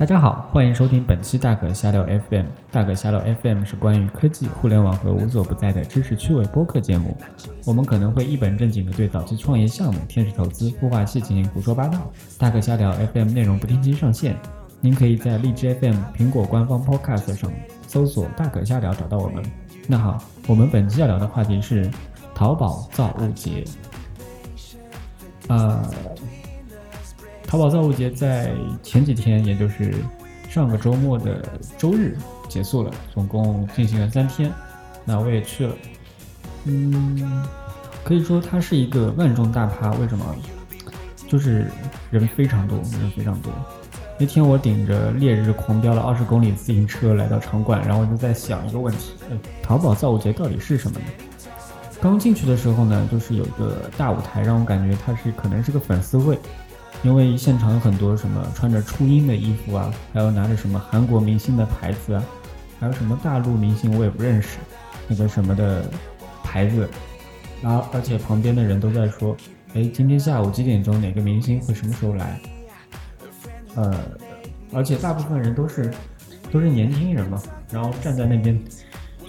大家好，欢迎收听本期大可瞎聊 FM。大可瞎聊 FM 是关于科技、互联网和无所不在的知识趣味播客节目。我们可能会一本正经的对早期创业项目、天使投资、孵化器进行胡说八道。大可瞎聊 FM 内容不定期上线，您可以在荔枝 FM、苹果官方 Podcast 上搜索“大可瞎聊”找到我们。那好，我们本期要聊的话题是淘宝造物节。呃，淘宝造物节在前几天，也就是上个周末的周日结束了，总共进行了三天。那我也去了，嗯，可以说它是一个万众大趴。为什么？就是人非常多，人非常多。那天我顶着烈日狂飙了二十公里自行车来到场馆，然后我就在想一个问题：淘宝造物节到底是什么呢？刚进去的时候呢，就是有一个大舞台，让我感觉它是可能是个粉丝会，因为现场有很多什么穿着初音的衣服啊，还有拿着什么韩国明星的牌子啊，还有什么大陆明星我也不认识，那个什么的牌子，然后而且旁边的人都在说，哎，今天下午几点钟哪个明星会什么时候来？呃，而且大部分人都是都是年轻人嘛，然后站在那边。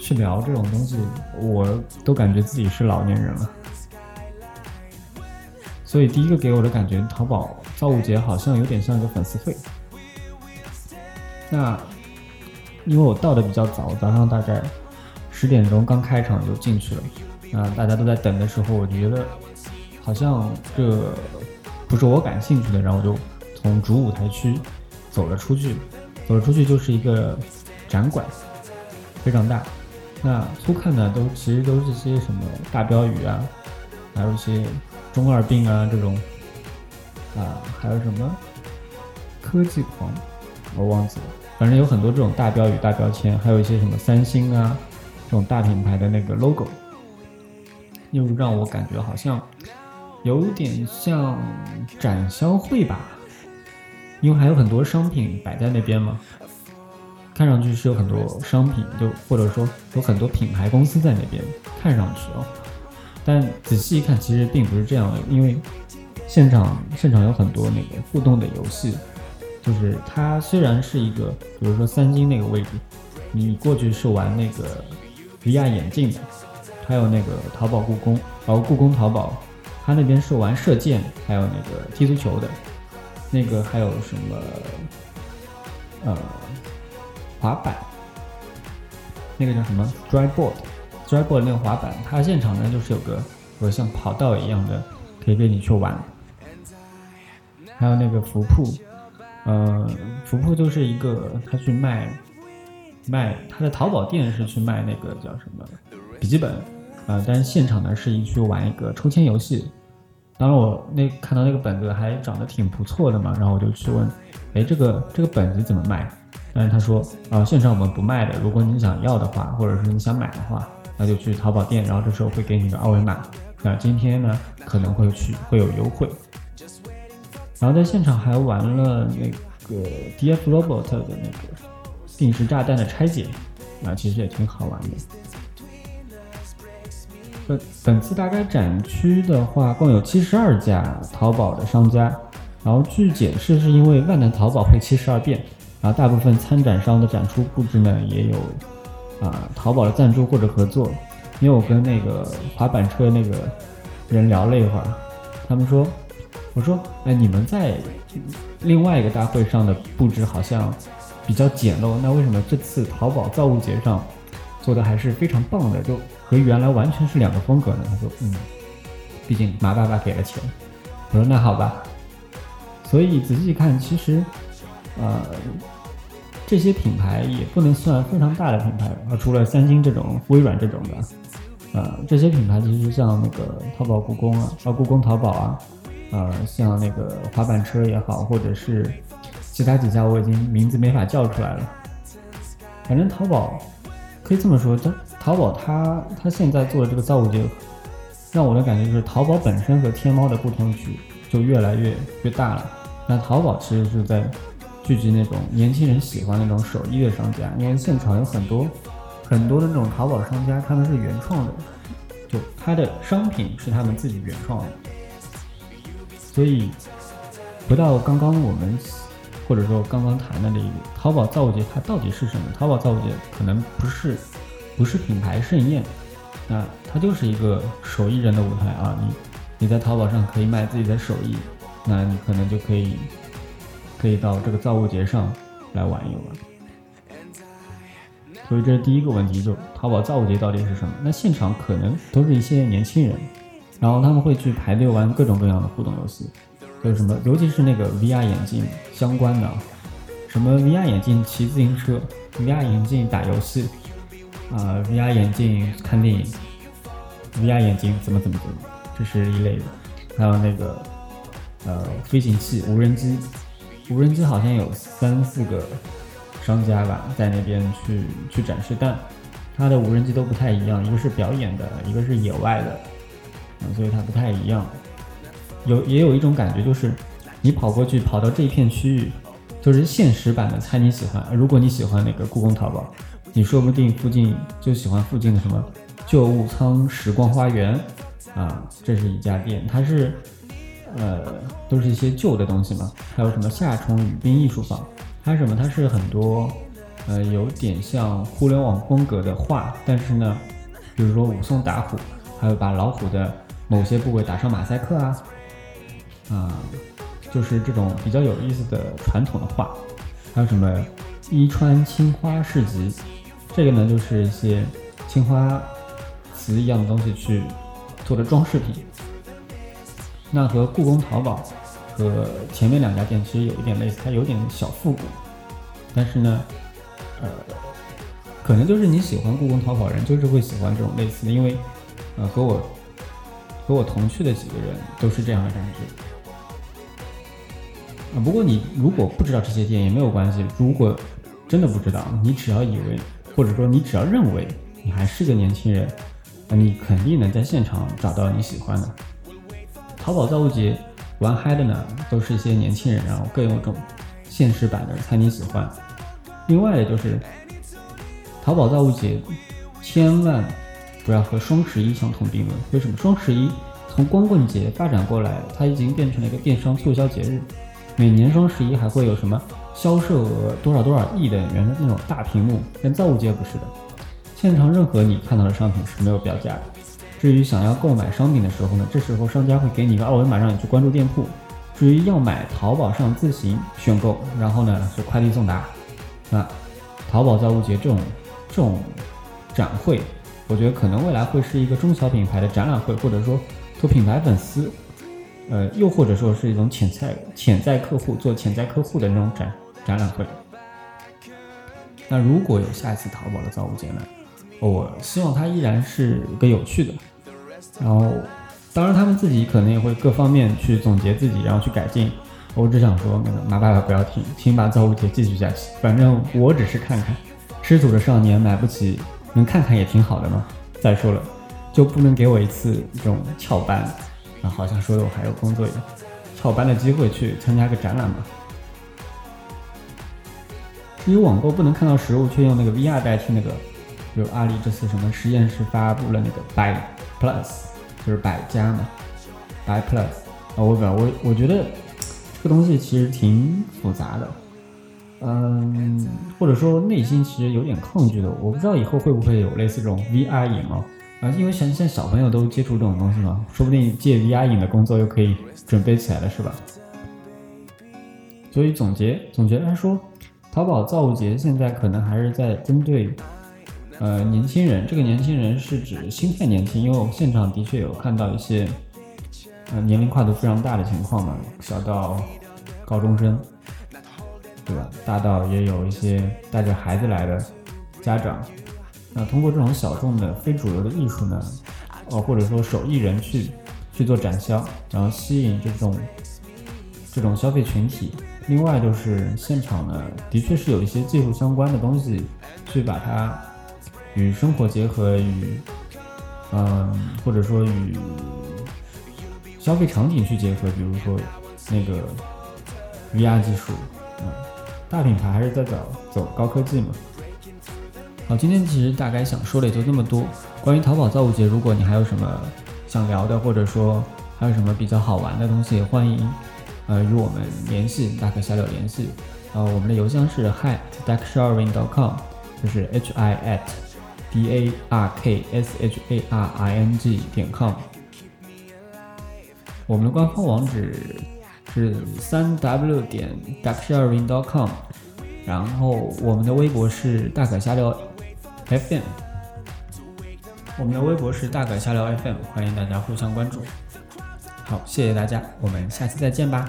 去聊这种东西，我都感觉自己是老年人了。所以第一个给我的感觉，淘宝造物节好像有点像一个粉丝会。那因为我到的比较早，早上大概十点钟刚开场就进去了。那大家都在等的时候，我觉得好像这不是我感兴趣的，然后我就从主舞台区走了出去。走了出去就是一个展馆，非常大。那粗看呢，都其实都是些什么大标语啊，还有一些中二病啊这种，啊，还有什么科技狂，我忘记了，反正有很多这种大标语、大标签，还有一些什么三星啊这种大品牌的那个 logo，又让我感觉好像有点像展销会吧，因为还有很多商品摆在那边嘛。看上去是有很多商品，就或者说有很多品牌公司在那边，看上去哦，但仔细一看，其实并不是这样的。因为现场现场有很多那个互动的游戏，就是它虽然是一个，比如说三星那个位置，你过去是玩那个 VR 眼镜的，还有那个淘宝故宫，然后故宫淘宝，它那边是玩射箭，还有那个踢足球的，那个还有什么，呃。滑板，那个叫什么？Dry board，Dry board 那个滑板，它现场呢就是有个，有个像跑道一样的，可以给你去玩。还有那个福铺，呃，福铺就是一个，他去卖，卖他的淘宝店是去卖那个叫什么笔记本，呃，但是现场呢是一去玩一个抽签游戏。当然我那看到那个本子还长得挺不错的嘛，然后我就去问，哎，这个这个本子怎么卖？但是他说，啊，现场我们不卖的。如果你想要的话，或者是你想买的话，那就去淘宝店，然后这时候会给你个二维码。那今天呢，可能会去会有优惠。然后在现场还玩了那个 DF Robot 的那个定时炸弹的拆解，啊，其实也挺好玩的。本本次大概展区的话，共有七十二家淘宝的商家。然后据解释，是因为万能淘宝会七十二变。然后大部分参展商的展出布置呢，也有啊淘宝的赞助或者合作。因为我跟那个滑板车那个人聊了一会儿，他们说，我说，哎，你们在另外一个大会上的布置好像比较简陋，那为什么这次淘宝造物节上做的还是非常棒的，就和原来完全是两个风格呢？他说，嗯，毕竟马爸爸给了钱。我说那好吧。所以仔细看，其实。呃，这些品牌也不能算非常大的品牌啊，除了三星这种、微软这种的，呃，这些品牌其实像那个淘宝故宫啊，啊，故宫淘宝啊，呃，像那个滑板车也好，或者是其他几家，我已经名字没法叫出来了。反正淘宝可以这么说，它淘宝它它现在做的这个造物节，让我的感觉就是淘宝本身和天猫的不同区就越来越越大了。那淘宝其实是在。聚集那种年轻人喜欢那种手艺的商家，因为现场有很多很多的那种淘宝商家，他们是原创的，就他的商品是他们自己原创的。所以回到刚刚我们或者说刚刚谈的这个淘宝造物节，它到底是什么？淘宝造物节可能不是不是品牌盛宴，那它就是一个手艺人的舞台啊！你你在淘宝上可以卖自己的手艺，那你可能就可以可以到这个造物节上来玩一玩。所以这是第一个问题，就淘宝造物节到底是什么？那现场可能都是一些年轻人，然后他们会去排队玩各种各样的互动游戏，有什么？尤其是那个 VR 眼镜相关的，什么 VR 眼镜骑自行车，VR 眼镜打游戏，啊，VR 眼镜看电影，VR 眼镜怎么怎么怎么，这是一类的。还有那个呃飞行器、无人机，无人机好像有三四个。商家吧，在那边去去展示，但它的无人机都不太一样，一个是表演的，一个是野外的，所以它不太一样。有也有一种感觉，就是你跑过去，跑到这一片区域，就是现实版的猜你喜欢。如果你喜欢那个故宫淘宝，你说不定附近就喜欢附近的什么旧物仓、时光花园，啊，这是一家店，它是呃都是一些旧的东西嘛。还有什么夏虫语冰艺术坊。它什么？它是很多，呃，有点像互联网风格的画，但是呢，比如说武松打虎，还有把老虎的某些部位打上马赛克啊，啊，就是这种比较有意思的传统的画。还有什么伊川青花市集？这个呢，就是一些青花瓷一样的东西去做的装饰品。那和故宫淘宝。和前面两家店其实有一点类似，它有点小复古，但是呢，呃，可能就是你喜欢故宫淘宝人，就是会喜欢这种类似的，因为，呃，和我和我同去的几个人都是这样的感觉。啊，不过你如果不知道这些店也没有关系，如果真的不知道，你只要以为，或者说你只要认为你还是个年轻人，那你肯定能在现场找到你喜欢的。淘宝造物节。玩嗨的呢，都是一些年轻人，然后更有种现实版的猜你喜欢。另外就是，淘宝造物节千万不要和双十一相同并论。为什么？双十一从光棍节发展过来，它已经变成了一个电商促销节日。每年双十一还会有什么销售额多少多少亿的原来那种大屏幕，跟造物节不是的，现场任何你看到的商品是没有标价的。至于想要购买商品的时候呢，这时候商家会给你一个二维码，让你去关注店铺。至于要买，淘宝上自行选购，然后呢是快递送达。那淘宝造物节这种这种展会，我觉得可能未来会是一个中小品牌的展览会，或者说做品牌粉丝，呃，又或者说是一种潜在潜在客户做潜在客户的那种展展览会。那如果有下一次淘宝的造物节呢，我希望它依然是一个有趣的。然后，当然他们自己可能也会各方面去总结自己，然后去改进。我只想说，那个马爸爸不要停，请把造物节继续下去。反正我只是看看，吃土的少年买不起，能看看也挺好的嘛。再说了，就不能给我一次这种翘班啊？好像说的我还有工作一样，翘班的机会去参加个展览嘛。至于网购不能看到实物，却用那个 VR 代替那个，比如阿里这次什么实验室发布了那个 by。Plus 就是百家嘛，by Plus 啊，我不我我觉得这个东西其实挺复杂的，嗯，或者说内心其实有点抗拒的。我不知道以后会不会有类似这种 VR 影啊啊，因为现现在小朋友都接触这种东西嘛，说不定借 VR 影的工作又可以准备起来了，是吧？所以总结总结来说，淘宝造物节现在可能还是在针对。呃，年轻人，这个年轻人是指心态年轻，因为我现场的确有看到一些，呃，年龄跨度非常大的情况嘛，小到高中生，对吧？大到也有一些带着孩子来的家长。那通过这种小众的非主流的艺术呢，哦，或者说手艺人去去做展销，然后吸引这种这种消费群体。另外就是现场呢，的确是有一些技术相关的东西去把它。与生活结合，与嗯，或者说与消费场景去结合，比如说那个 VR 技术，嗯，大品牌还是在走走高科技嘛。好，今天其实大概想说的也就这么多。关于淘宝造物节，如果你还有什么想聊的，或者说还有什么比较好玩的东西，欢迎呃与我们联系，大可小柳联系。呃，我们的邮箱是 hi dark sharing dot com，就是 h i at d a r k s h a r i n g 点 com。我们的官方网址是三 w 点 d a c k s h a r i n g c o m 然后我们的微博是大改瞎聊 FM。我们的微博是大改瞎聊 FM，欢迎大家互相关注。好，谢谢大家，我们下期再见吧。